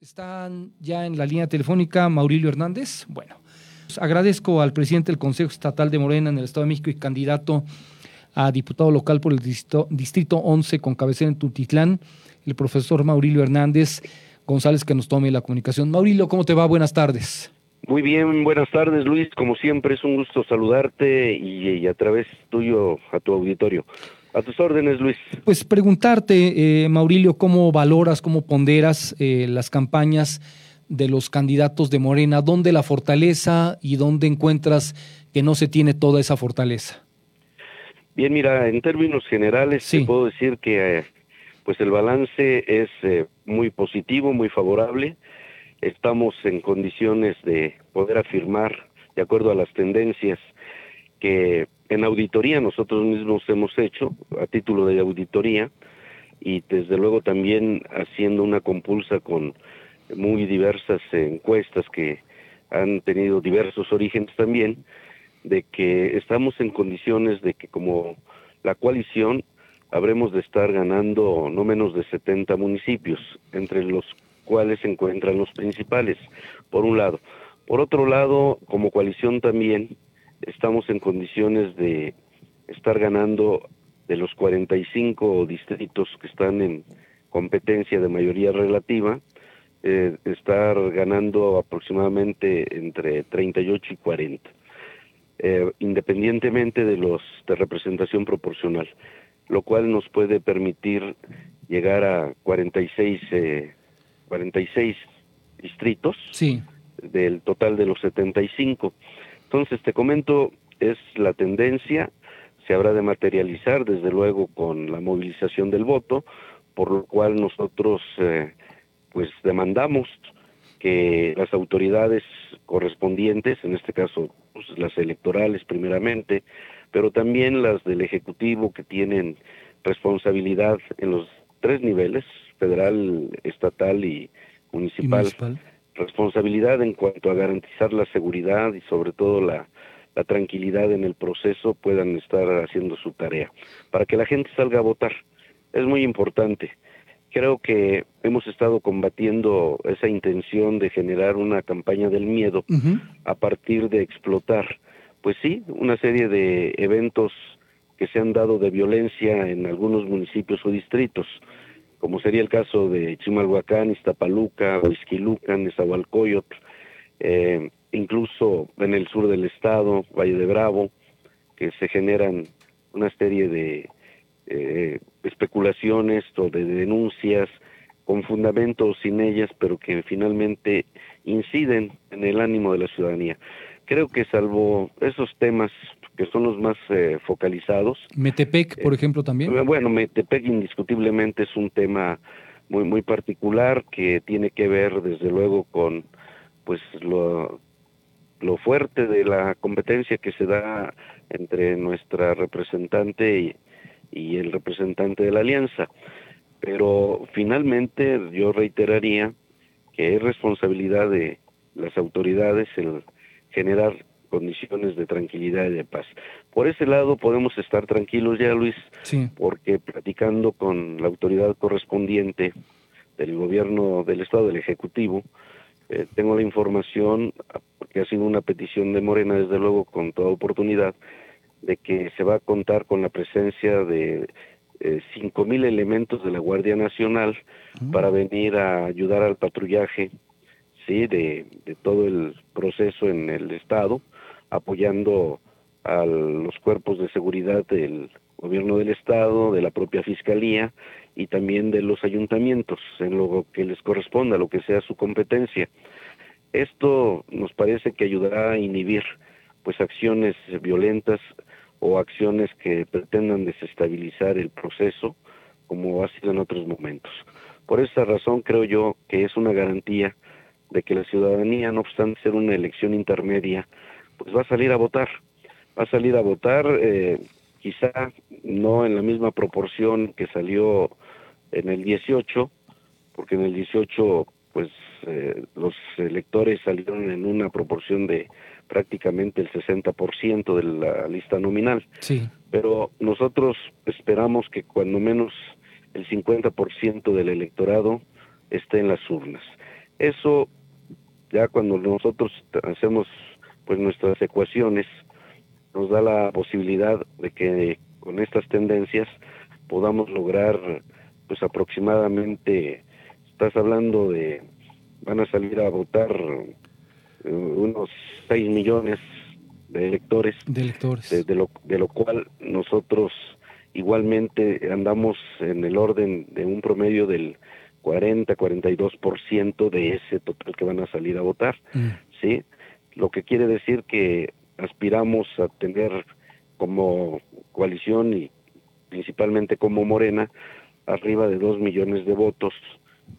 Están ya en la línea telefónica Maurilio Hernández. Bueno, agradezco al presidente del Consejo Estatal de Morena en el Estado de México y candidato a diputado local por el distrito, distrito 11 con cabecera en Tutitlán, el profesor Maurilio Hernández González, que nos tome la comunicación. Maurilio, ¿cómo te va? Buenas tardes. Muy bien, buenas tardes Luis, como siempre es un gusto saludarte y, a través tuyo a tu auditorio. A tus órdenes, Luis. Pues preguntarte, eh, Maurilio, ¿cómo valoras, cómo ponderas eh, las campañas de los candidatos de Morena? ¿Dónde la fortaleza y dónde encuentras que no se tiene toda esa fortaleza? Bien, mira, en términos generales te puedo decir que eh, pues el balance es muy positivo, muy favorable. Estamos en condiciones de poder afirmar, de acuerdo a las tendencias, que en auditoría nosotros mismos hemos hecho, a título de auditoría, y desde luego también haciendo una compulsa con muy diversas encuestas que han tenido diversos orígenes también, de que estamos en condiciones de que como la coalición habremos de estar ganando no menos de 70 municipios, entre los cuales se encuentran los principales, por un lado. Por otro lado, como coalición también estamos en condiciones de estar ganando de los 45 distritos que están en competencia de mayoría relativa, eh, estar ganando aproximadamente entre 38 y 40, eh, independientemente de los de representación proporcional, lo cual nos puede permitir llegar a 46, 46 eh, distritos sí. del total de los 75. Entonces, te comento, es la tendencia, se habrá de materializar desde luego con la movilización del voto, por lo cual nosotros eh, pues demandamos que las autoridades correspondientes, en este caso pues, las electorales primeramente, pero también las del Ejecutivo que tienen responsabilidad en los tres niveles, federal, estatal y municipal responsabilidad en cuanto a garantizar la seguridad y sobre todo la, la tranquilidad en el proceso puedan estar haciendo su tarea para que la gente salga a votar. Es muy importante. Creo que hemos estado combatiendo esa intención de generar una campaña del miedo a partir de explotar, pues sí, una serie de eventos que se han dado de violencia en algunos municipios o distritos como sería el caso de Chimalhuacán, Iztapaluca, Huizquilucan, Nezahualcóyotl, eh, incluso en el sur del estado, Valle de Bravo, que se generan una serie de eh, especulaciones o de denuncias con fundamentos sin ellas, pero que finalmente inciden en el ánimo de la ciudadanía. Creo que salvo esos temas que son los más eh, focalizados. Metepec, por eh, ejemplo, también. Bueno, Metepec indiscutiblemente es un tema muy muy particular que tiene que ver desde luego con pues lo, lo fuerte de la competencia que se da entre nuestra representante y, y el representante de la alianza. Pero finalmente yo reiteraría que es responsabilidad de las autoridades el generar condiciones de tranquilidad y de paz. Por ese lado podemos estar tranquilos ya, Luis, porque platicando con la autoridad correspondiente del gobierno del Estado, del Ejecutivo, eh, tengo la información, porque ha sido una petición de Morena, desde luego, con toda oportunidad, de que se va a contar con la presencia de eh, cinco mil elementos de la Guardia Nacional mm. para venir a ayudar al patrullaje sí de, de todo el proceso en el estado apoyando a los cuerpos de seguridad del gobierno del estado, de la propia fiscalía y también de los ayuntamientos en lo que les corresponda, lo que sea su competencia. Esto nos parece que ayudará a inhibir pues acciones violentas o acciones que pretendan desestabilizar el proceso como ha sido en otros momentos. Por esa razón creo yo que es una garantía de que la ciudadanía, no obstante ser una elección intermedia, pues va a salir a votar. Va a salir a votar, eh, quizá no en la misma proporción que salió en el 18, porque en el 18 pues eh, los electores salieron en una proporción de prácticamente el 60% de la lista nominal. Sí. Pero nosotros esperamos que cuando menos el 50% del electorado esté en las urnas. Eso ya cuando nosotros hacemos pues nuestras ecuaciones nos da la posibilidad de que con estas tendencias podamos lograr pues aproximadamente estás hablando de van a salir a votar eh, unos 6 millones de electores, de, electores. De, lo, de lo cual nosotros igualmente andamos en el orden de un promedio del 40-42% de ese total que van a salir a votar, mm. ¿sí? Lo que quiere decir que aspiramos a tener como coalición y principalmente como Morena arriba de 2 millones de votos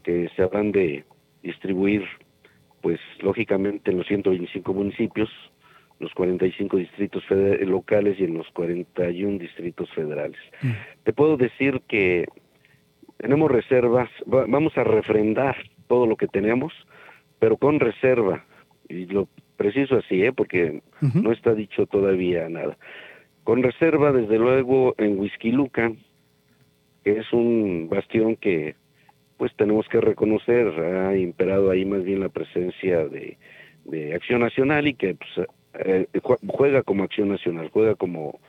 que se habrán de distribuir pues lógicamente en los 125 municipios, los 45 distritos locales y en los 41 distritos federales. Mm. Te puedo decir que tenemos reservas, vamos a refrendar todo lo que tenemos, pero con reserva, y lo preciso así, ¿eh? porque no está dicho todavía nada. Con reserva, desde luego, en Huizquiluca, que es un bastión que pues tenemos que reconocer, ha imperado ahí más bien la presencia de, Acción Nacional y que pues, eh, juega como Acción Nacional, juega como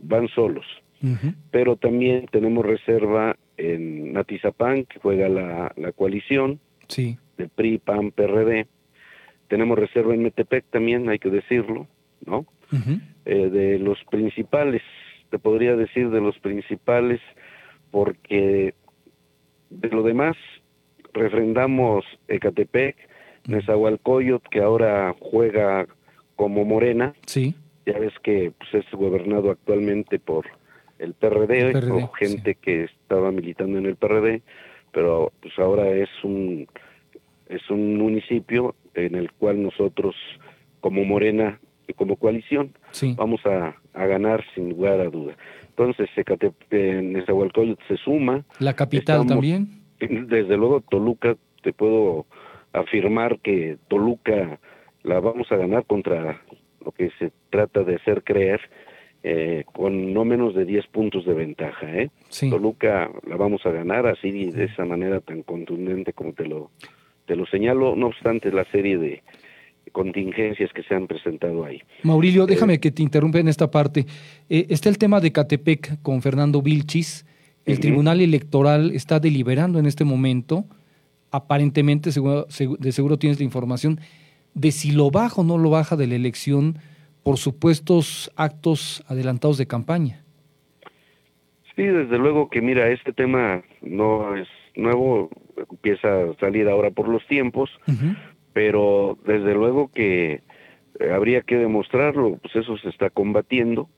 van solos. Pero también tenemos reserva en Natizapán, que juega la, la coalición sí. de PRI, PAN, PRD. Tenemos reserva en Metepec también, hay que decirlo, ¿no? Eh, de los principales, te podría decir de los principales, porque de lo demás refrendamos Ecatepec, Nezahualcóyotl, que ahora juega como Morena. Sí. Ya ves que pues, es gobernado actualmente por el PRD, o gente que estaba militando en el PRD, pero pues ahora es un es un municipio en el cual nosotros como Morena y como coalición vamos a, a, ganar sin lugar a duda. Entonces, Nezahualcóyotl se suma. ¿La capital también? Desde luego, Toluca, te puedo afirmar que Toluca la vamos a ganar contra lo que se trata de hacer creer eh, con no menos de 10 puntos de ventaja. ¿eh? Toluca la vamos a ganar así de esa manera tan contundente como te lo, te lo señalo, no obstante la serie de contingencias que se han presentado ahí. Maurilio, eh, déjame que te interrumpa en esta parte. Eh, está el tema de Catepec con Fernando Vilchis. El Tribunal Electoral está deliberando en este momento, aparentemente, de seguro tienes la información, de si lo baja o no lo baja de la elección por supuestos actos adelantados de campaña. Sí, desde luego que mira, este tema no es nuevo, empieza a salir ahora por los tiempos, pero desde luego que eh, habría que demostrarlo, pues eso se está combatiendo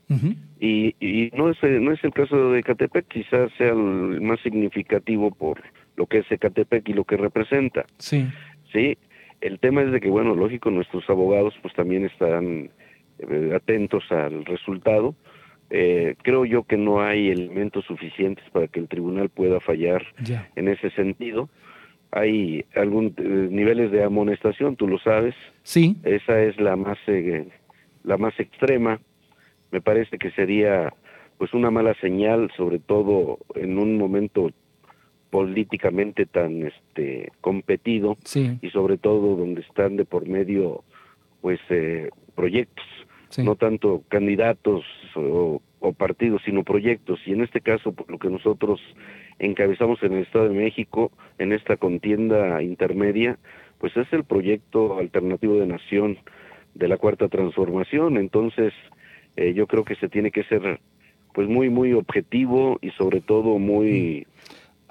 y, y, no es no es el caso de Ecatepec, quizás sea el más significativo por lo que es Ecatepec y lo que representa. Sí. Sí, el tema es de que bueno, lógico, nuestros abogados pues también están eh, atentos al resultado. Eh, creo yo que no hay elementos suficientes para que el tribunal pueda fallar en ese sentido. Hay algún eh, niveles de amonestación, tú lo sabes. Sí. Esa es la más la más extrema. Me parece que sería pues una mala señal, sobre todo en un momento políticamente tan este competido y sobre todo donde están de por medio pues proyectos no tanto candidatos o, partidos, sino proyectos. Y en este caso, lo que nosotros encabezamos en el Estado de México, en esta contienda intermedia, pues es el proyecto alternativo de nación de la cuarta transformación. Entonces, eh, yo creo que se tiene que ser pues muy, muy objetivo y sobre todo muy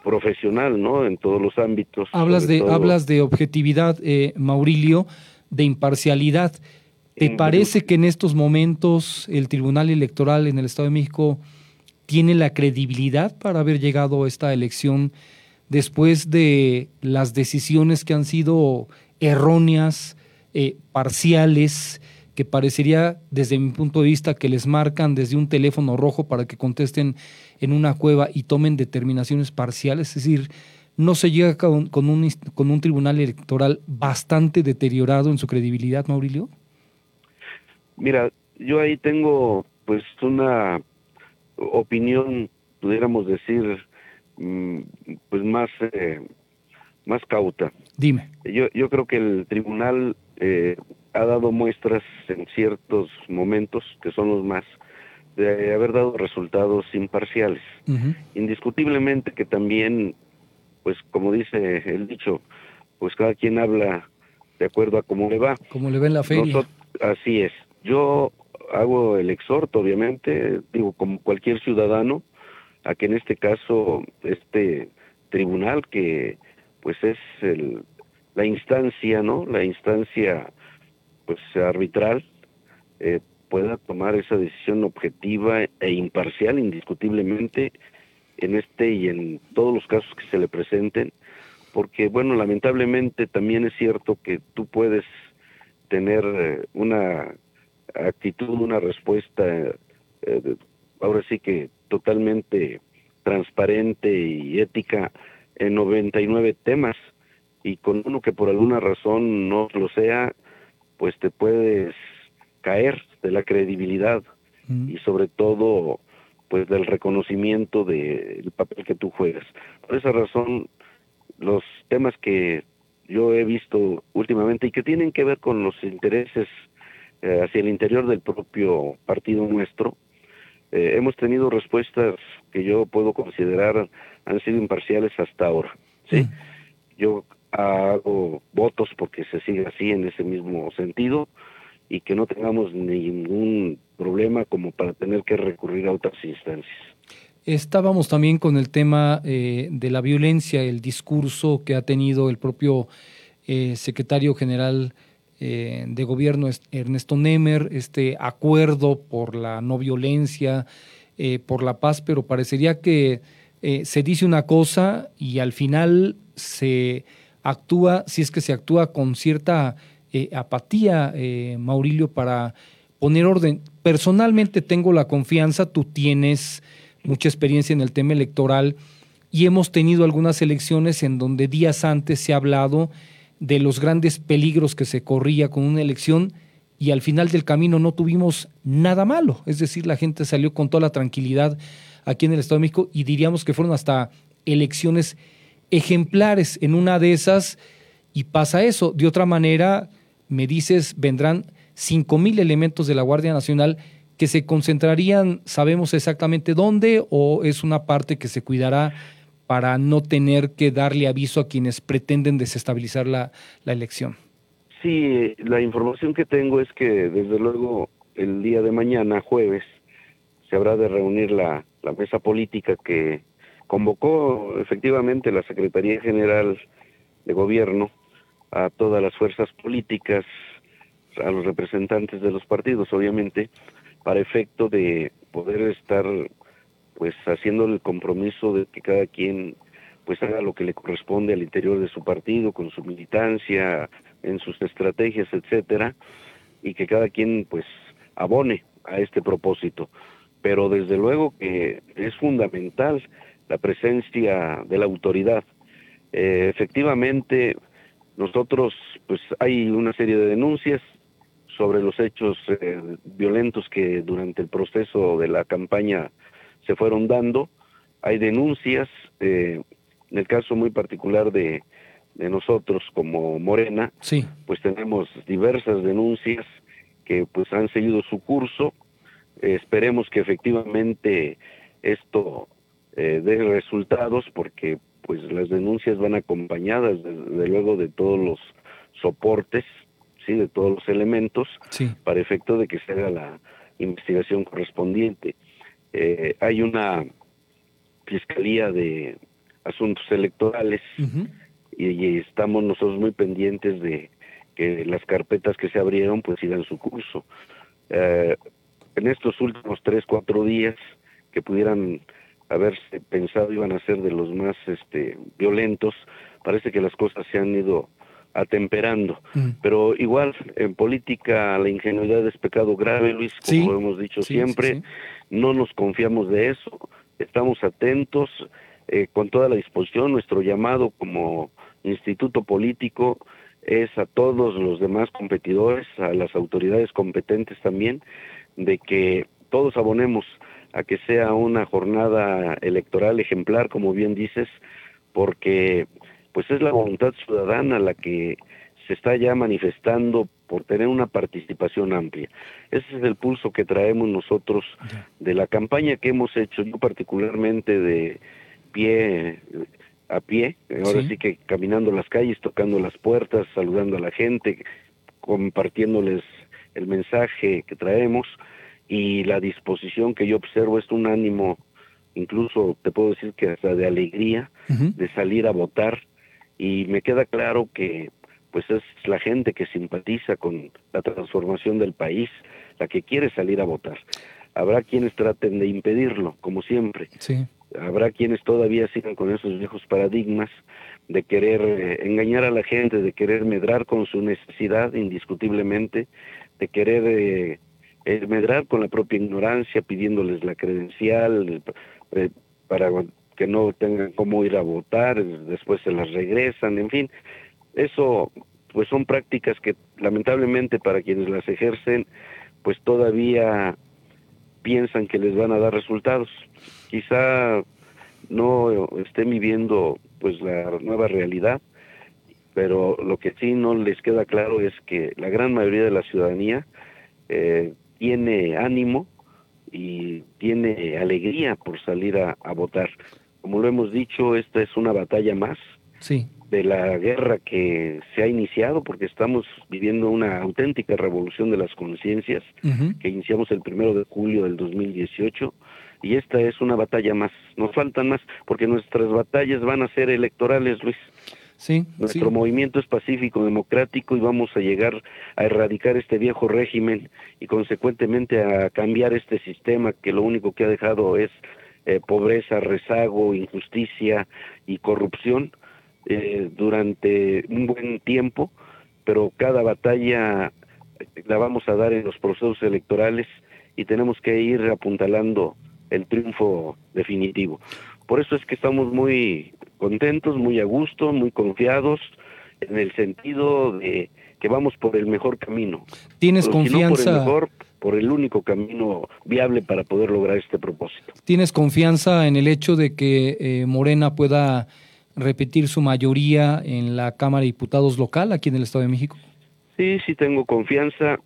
profesional, ¿no? En todos los ámbitos. Hablas de, hablas de objetividad, eh, Maurilio, de imparcialidad. ¿Te parece que en estos momentos el Tribunal Electoral en el Estado de México tiene la credibilidad para haber llegado a esta elección después de las decisiones que han sido erróneas, eh, parciales, que parecería desde mi punto de vista que les marcan desde un teléfono rojo para que contesten en una cueva y tomen determinaciones parciales? Es decir, no se llega con, un, con un tribunal electoral bastante deteriorado en su credibilidad, Maurilio? Mira, yo ahí tengo pues una opinión, pudiéramos decir, mm, pues más, eh, más cauta. Dime. Yo, yo creo que el tribunal eh, ha dado muestras en ciertos momentos, que son los más, de haber dado resultados imparciales. Indiscutiblemente que también, pues como dice el dicho, pues cada quien habla de acuerdo a cómo le va. Como le ve en la feria. así es. Yo hago el exhorto, obviamente, digo, como cualquier ciudadano, a que en este caso este tribunal que pues es el, la instancia, ¿no? La instancia pues arbitral eh, pueda tomar esa decisión objetiva e imparcial indiscutiblemente en este y en todos los casos que se le presenten porque bueno lamentablemente también es cierto que tú puedes tener eh, una actitud una respuesta eh, ahora sí que totalmente transparente y ética en 99 temas y con uno que por alguna razón no lo sea pues te puedes caer de la credibilidad y sobre todo pues del reconocimiento del papel que tú juegas. Por esa razón, los temas que yo he visto últimamente y que tienen que ver con los intereses eh, hacia el interior del propio partido nuestro, eh, hemos tenido respuestas que yo puedo considerar han sido imparciales hasta ahora. ¿sí? Yo hago votos porque se siga así en ese mismo sentido y que no tengamos ningún problema como para tener que recurrir a otras instancias. Estábamos también con el tema eh, de la violencia, el discurso que ha tenido el propio eh, secretario general eh, de gobierno, Ernesto Nemer, este acuerdo por la no violencia, por la paz, pero parecería que se dice una cosa y al final se actúa, si es que se actúa con cierta eh, apatía, eh, Maurilio, para poner orden. Personalmente tengo la confianza, tú tienes mucha experiencia en el tema electoral y hemos tenido algunas elecciones en donde días antes se ha hablado de los grandes peligros que se corría con una elección y al final del camino no tuvimos nada malo. Es decir, la gente salió con toda la tranquilidad aquí en el Estado de México y diríamos que fueron hasta elecciones ejemplares en una de esas y pasa eso. De otra manera, me dices, vendrán cinco mil elementos de la Guardia Nacional que se concentrarían, ¿sabemos exactamente dónde o es una parte que se cuidará para no tener que darle aviso a quienes pretenden desestabilizar la, elección? Sí, la información que tengo es que desde luego el día de mañana, jueves, se habrá de reunir la mesa política que convocó efectivamente la Secretaría General de Gobierno a todas las fuerzas políticas, a los representantes de los partidos, obviamente, para efecto de poder estar pues haciendo el compromiso de que cada quien pues haga lo que le corresponde al interior de su partido, con su militancia, en sus estrategias, etcétera, y que cada quien pues abone a este propósito. Pero desde luego que es fundamental la presencia de la autoridad. Eh, efectivamente, nosotros, pues hay una serie de denuncias sobre los hechos eh, violentos que durante el proceso de la campaña se fueron dando. Hay denuncias, eh, en el caso muy particular de, de nosotros como Morena, sí. pues tenemos diversas denuncias que pues han seguido su curso. esperemos que efectivamente esto eh, de resultados porque pues las denuncias van acompañadas desde luego de todos los soportes sí de todos los elementos para efecto de que se haga la investigación correspondiente eh, hay una fiscalía de asuntos electorales y, estamos nosotros muy pendientes de que las carpetas que se abrieron pues sigan su curso. Eh, en estos últimos tres cuatro días que pudieran haberse pensado iban a ser de los más este, violentos, parece que las cosas se han ido atemperando. Mm. Pero igual, en política la ingenuidad es pecado grave, Luis, como hemos dicho siempre, no nos confiamos de eso, estamos atentos, eh, con toda la disposición, nuestro llamado como instituto político es a todos los demás competidores, a las autoridades competentes también, de que todos abonemos a que sea una jornada electoral ejemplar, como bien dices, porque pues es la voluntad ciudadana la que se está ya manifestando por tener una participación amplia. Ese es el pulso que traemos nosotros de la campaña que hemos hecho, yo particularmente de pie a pie, ahora sí. que caminando las calles, tocando las puertas, saludando a la gente, compartiéndoles el mensaje que traemos y la disposición que yo observo es un ánimo, incluso te puedo decir que hasta de alegría, de salir a votar y me queda claro que pues es la gente que simpatiza con la transformación del país, la que quiere salir a votar. Habrá quienes traten de impedirlo, como siempre. Habrá quienes todavía sigan con esos viejos paradigmas de querer eh, engañar a la gente, de querer medrar con su necesidad, indiscutiblemente, de querer eh, eh, medrar con la propia ignorancia, pidiéndoles la credencial para que no tengan cómo ir a votar, después se las regresan, en fin, eso pues son prácticas que lamentablemente para quienes las ejercen pues todavía piensan que les van a dar resultados. Quizá no estén viviendo pues la nueva realidad, pero lo que sí no les queda claro es que la gran mayoría de la ciudadanía eh, tiene ánimo y tiene alegría por salir a, a votar. Como lo hemos dicho, esta es una batalla más. Sí de la guerra que se ha iniciado, porque estamos viviendo una auténtica revolución de las conciencias, que iniciamos el primero de julio del 2018, y esta es una batalla más. Nos faltan más, porque nuestras batallas van a ser electorales, Luis. Sí, Nuestro movimiento es pacífico, democrático y vamos a llegar a erradicar este viejo régimen y consecuentemente a cambiar este sistema que lo único que ha dejado es eh, pobreza, rezago, injusticia y corrupción eh, durante un buen tiempo, pero cada batalla la vamos a dar en los procesos electorales y tenemos que ir apuntalando el triunfo definitivo. Por eso es que estamos muy contentos, muy a gusto, muy confiados en el sentido de que vamos por el mejor camino. ¿Tienes confianza? por el mejor, por el único camino viable para poder lograr este propósito. ¿Tienes confianza en el hecho de que eh, Morena pueda repetir su mayoría en la Cámara de Diputados local aquí en el Estado de México? Sí, sí tengo confianza.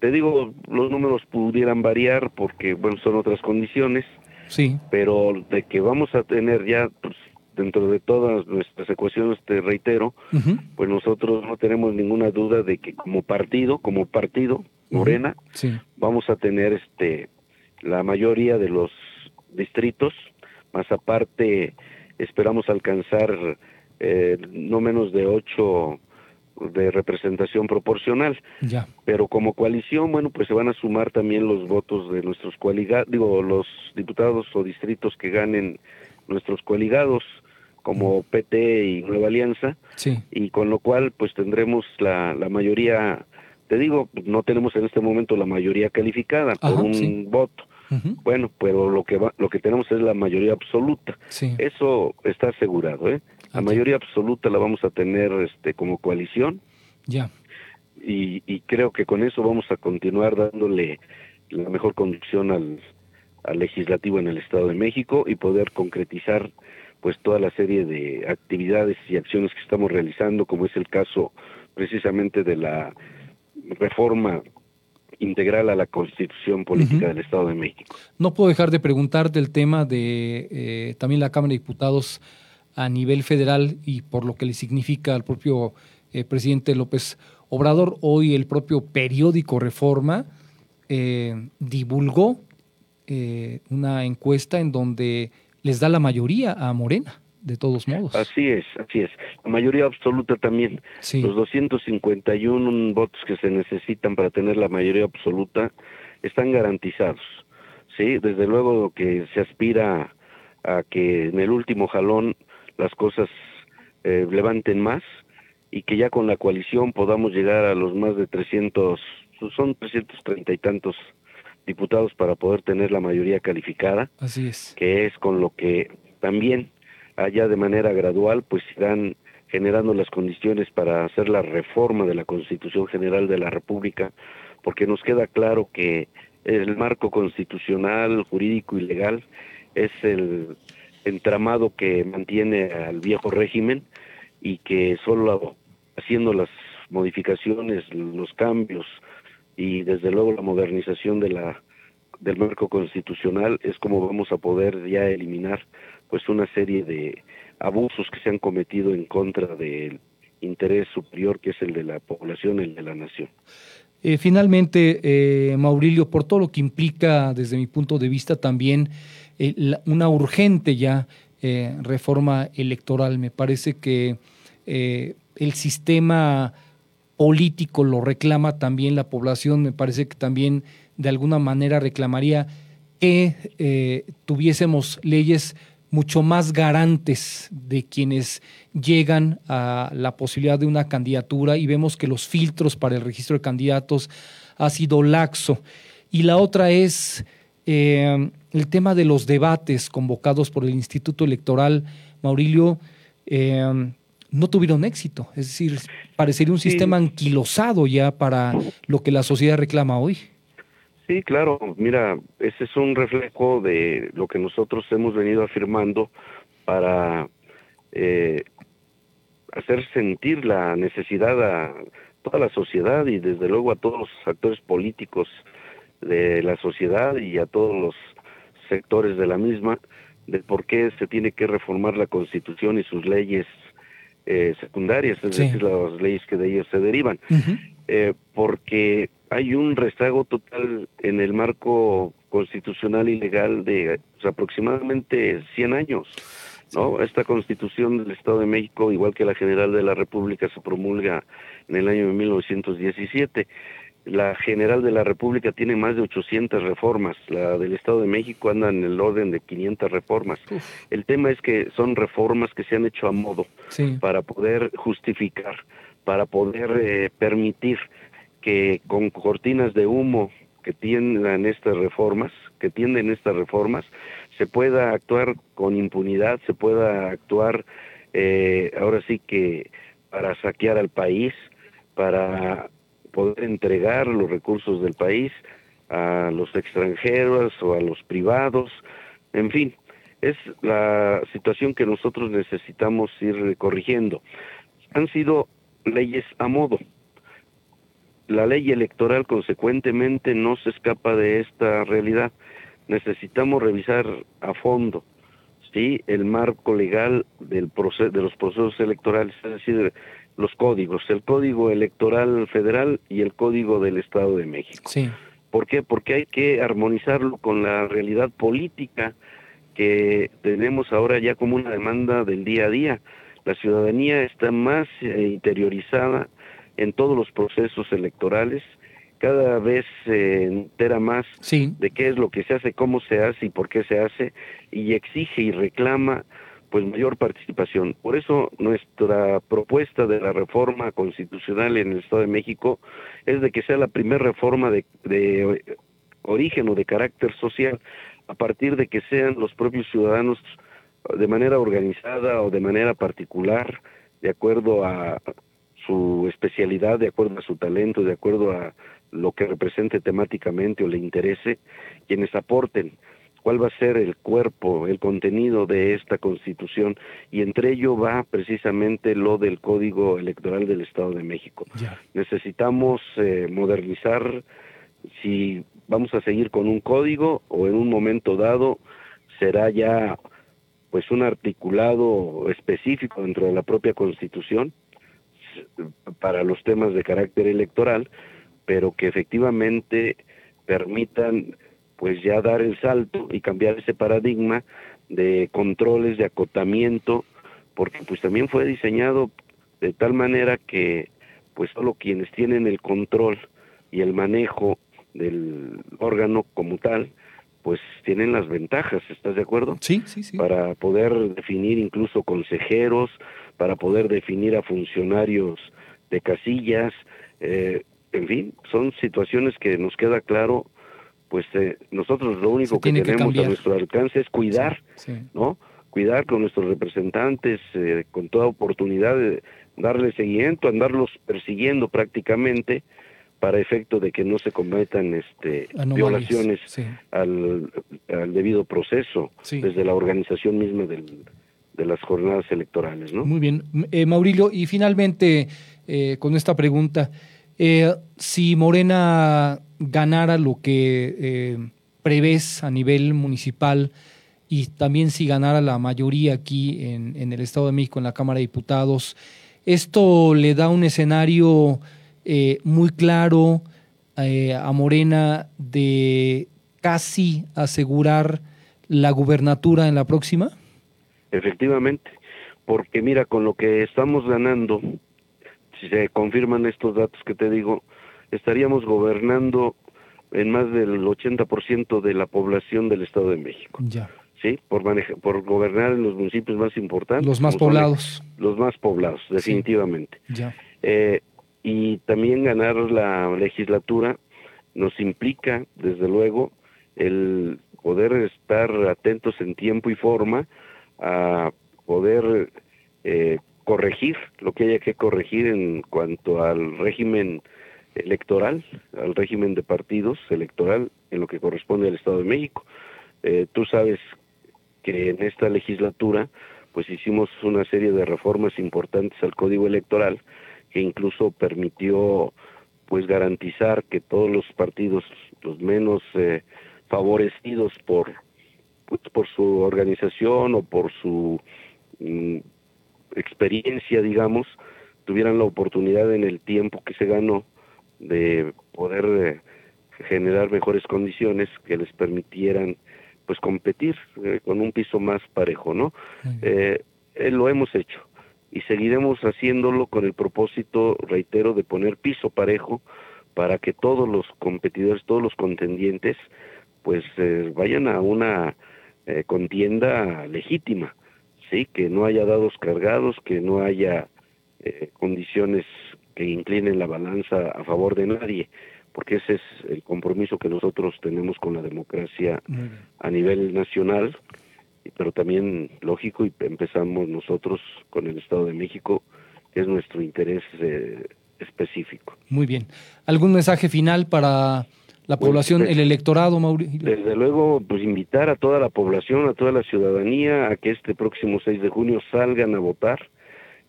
Te digo, los números pudieran variar porque, bueno, son otras condiciones. Sí. Pero de que vamos a tener ya, pues, dentro de todas nuestras ecuaciones, te reitero, pues nosotros no tenemos ninguna duda de que como partido, como partido, Morena, vamos a tener este la mayoría de los distritos, más aparte esperamos alcanzar eh, no menos de ocho de representación proporcional. Ya. Pero como coalición, bueno, pues se van a sumar también los votos de nuestros coaligados, digo, los diputados o distritos que ganen nuestros coaligados, como PT y Nueva Alianza, sí. y con lo cual, pues tendremos la, la mayoría, te digo, no tenemos en este momento la mayoría calificada por un voto, bueno, pero lo que va, lo que tenemos es la mayoría absoluta. Eso está asegurado, ¿eh? La mayoría absoluta la vamos a tener este como coalición. Ya. Y, y, creo que con eso vamos a continuar dándole la mejor conducción al, al legislativo en el Estado de México y poder concretizar pues toda la serie de actividades y acciones que estamos realizando, como es el caso precisamente de la reforma integral a la constitución política del Estado de México. No puedo dejar de preguntarte el tema de eh, también la Cámara de Diputados a nivel federal y por lo que le significa al propio eh, presidente López Obrador. Hoy el propio periódico Reforma eh, divulgó una encuesta en donde les da la mayoría a Morena de todos modos. Así es, así es. La mayoría absoluta también. Los 251 votos que se necesitan para tener la mayoría absoluta están garantizados. Sí, desde luego que se aspira a que en el último jalón las cosas eh, levanten más y que ya con la coalición podamos llegar a los más de 300, son 330 y tantos diputados para poder tener la mayoría calificada. Así es. Que es con lo que también allá de manera gradual pues irán generando las condiciones para hacer la reforma de la Constitución General de la República, porque nos queda claro que el marco constitucional, jurídico y legal es el entramado que mantiene al viejo régimen y que solo haciendo las modificaciones, los cambios y desde luego la modernización de la del marco constitucional es como vamos a poder ya eliminar pues una serie de abusos que se han cometido en contra del interés superior que es el de la población, el de la nación. Eh, finalmente, eh, Maurilio, por todo lo que implica desde mi punto de vista también eh, una urgente ya reforma electoral, me parece que el sistema político lo reclama también la población, me parece que también de alguna manera reclamaría que tuviésemos leyes mucho más garantes de quienes llegan a la posibilidad de una candidatura y vemos que los filtros para el registro de candidatos ha sido laxo. Y la otra es eh, el tema de los debates convocados por el Instituto Electoral, Maurilio, eh, no tuvieron éxito. Es decir, parecería un sistema anquilosado ya para lo que la sociedad reclama hoy. Sí, claro, mira, ese es un reflejo de lo que nosotros hemos venido afirmando para eh, hacer sentir la necesidad a toda la sociedad y desde luego a todos los actores políticos de la sociedad y a todos los sectores de la misma de por qué se tiene que reformar la constitución y sus leyes eh, secundarias, es decir, las leyes que de ellos se derivan, eh, porque hay un rezago total en el marco constitucional y legal de aproximadamente 100 años. ¿no? Esta constitución del Estado de México, igual que la general de la República, se promulga en el año de 1917. La general de la República tiene más de 800 reformas, la del Estado de México anda en el orden de 500 reformas. El tema es que son reformas que se han hecho a modo para poder justificar, para poder eh, permitir que con cortinas de humo que tiendan estas reformas, que tienden estas reformas, se pueda actuar con impunidad, se pueda actuar eh, ahora sí que para saquear al país, para poder entregar los recursos del país a los extranjeros o a los privados, en fin, es la situación que nosotros necesitamos ir corrigiendo. Han sido leyes a modo, la ley electoral consecuentemente no se escapa de esta realidad. Necesitamos revisar a fondo ¿sí? el marco legal del de los procesos electorales, es decir, los códigos, el código electoral federal y el código del Estado de México. Sí. ¿Por qué? Porque hay que armonizarlo con la realidad política que tenemos ahora ya como una demanda del día a día. La ciudadanía está más eh, interiorizada en todos los procesos electorales, cada vez se entera más de qué es lo que se hace, cómo se hace y por qué se hace, y exige y reclama pues mayor participación. Por eso nuestra propuesta de la reforma constitucional en el Estado de México es de que sea la primera reforma de, de origen o de carácter social, a partir de que sean los propios ciudadanos de manera organizada o de manera particular, de acuerdo a su especialidad, de acuerdo a su talento, de acuerdo a lo que represente temáticamente o le interese, quienes aporten cuál va a ser el cuerpo, el contenido de esta constitución, y entre ello va precisamente lo del Código Electoral del Estado de México. Necesitamos eh, modernizar si vamos a seguir con un código o en un momento dado será ya pues un articulado específico dentro de la propia constitución para los temas de carácter electoral, pero que efectivamente permitan pues ya dar el salto y cambiar ese paradigma de controles, de acotamiento, porque pues también fue diseñado de tal manera que pues solo quienes tienen el control y el manejo del órgano como tal, pues tienen las ventajas, ¿estás de acuerdo? Sí, sí, sí. Para poder definir incluso consejeros, para poder definir a funcionarios de casillas, eh, en fin, son situaciones que nos queda claro, pues eh, nosotros lo único que tenemos a nuestro alcance es cuidar, ¿no? Cuidar con nuestros representantes, eh, con toda oportunidad de darle seguimiento, andarlos persiguiendo prácticamente para efecto de que no se cometan este violaciones al, debido proceso desde la organización misma del, de las jornadas electorales. ¿no? Muy bien. Eh, Maurilio, y finalmente, eh, con esta pregunta, eh, si Morena ganara lo que prevés a nivel municipal y también si ganara la mayoría aquí en, en, el Estado de México, en la Cámara de Diputados, esto le da un escenario muy claro a Morena de casi asegurar la gubernatura en la próxima? Efectivamente, porque mira, con lo que estamos ganando, si se confirman estos datos que te digo, estaríamos gobernando en más del 80% de la población del Estado de México. Ya. ¿Sí? Por, por gobernar en los municipios más importantes. Los más poblados. Los más poblados, definitivamente. Ya. Eh, y también ganar la legislatura nos implica, desde luego, el poder estar atentos en tiempo y forma a poder eh, corregir lo que haya que corregir en cuanto al régimen electoral, al régimen de partidos electoral en lo que corresponde al Estado de México. Eh, tú sabes que en esta legislatura pues hicimos una serie de reformas importantes al código electoral que incluso permitió pues garantizar que todos los partidos los menos eh, favorecidos por pues, por su organización o por su mm, experiencia, digamos, tuvieran la oportunidad en el tiempo que se ganó de poder eh, generar mejores condiciones que les permitieran pues competir eh, con un piso más parejo, ¿no? Eh, lo hemos hecho y seguiremos haciéndolo con el propósito, reitero, de poner piso parejo para que todos los competidores, todos los contendientes, pues vayan a una eh, contienda legítima, sí, que no haya dados cargados, que no haya eh, condiciones que inclinen la balanza a favor de nadie, porque ese es el compromiso que nosotros tenemos con la democracia a nivel nacional, pero también lógico y empezamos nosotros con el Estado de México, que es nuestro interés eh, específico. Muy bien. ¿Algún mensaje final para la población, el electorado, Mauricio. Desde luego, pues invitar a toda la población, a toda la ciudadanía a que este próximo 6 de junio salgan a votar.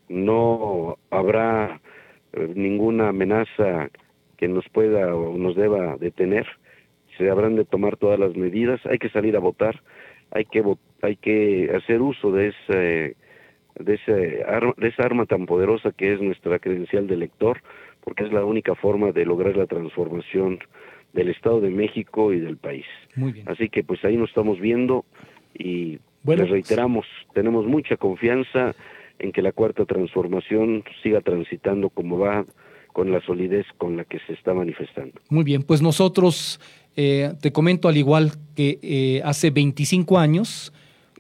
No habrá eh, ninguna amenaza que nos pueda o nos deba detener. Se habrán de tomar todas las medidas. Hay que salir a votar. Hay que hay que hacer uso de ese de, ese de esa arma tan poderosa que es nuestra credencial de elector, porque es la única forma de lograr la transformación del Estado de México y del país. Muy bien. Así que pues ahí nos estamos viendo y bueno, les reiteramos, tenemos mucha confianza en que la cuarta transformación siga transitando como va con la solidez con la que se está manifestando. Muy bien, pues nosotros, eh, te comento al igual que eh, hace 25 años,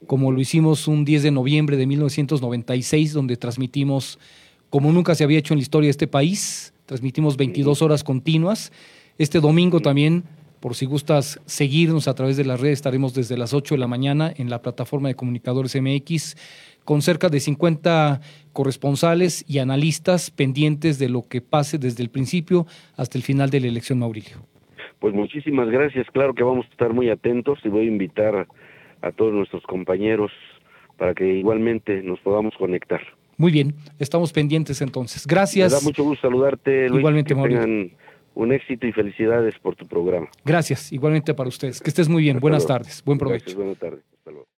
como lo hicimos un 10 de noviembre de 1996, donde transmitimos, como nunca se había hecho en la historia de este país, transmitimos 22 horas continuas. Este domingo también, por si gustas seguirnos a través de las redes, estaremos desde las 8 de la mañana en la plataforma de comunicadores MX con cerca de 50 corresponsales y analistas pendientes de lo que pase desde el principio hasta el final de la elección, Mauricio. Pues muchísimas gracias, claro que vamos a estar muy atentos y voy a invitar a todos nuestros compañeros para que igualmente nos podamos conectar. Muy bien, estamos pendientes entonces. Gracias. Me da mucho gusto saludarte, Luis. Igualmente, Mauricio un éxito y felicidades por tu programa. Gracias, igualmente para ustedes. Que estés muy bien. buenas tardes. Buen provecho. buenas tardes.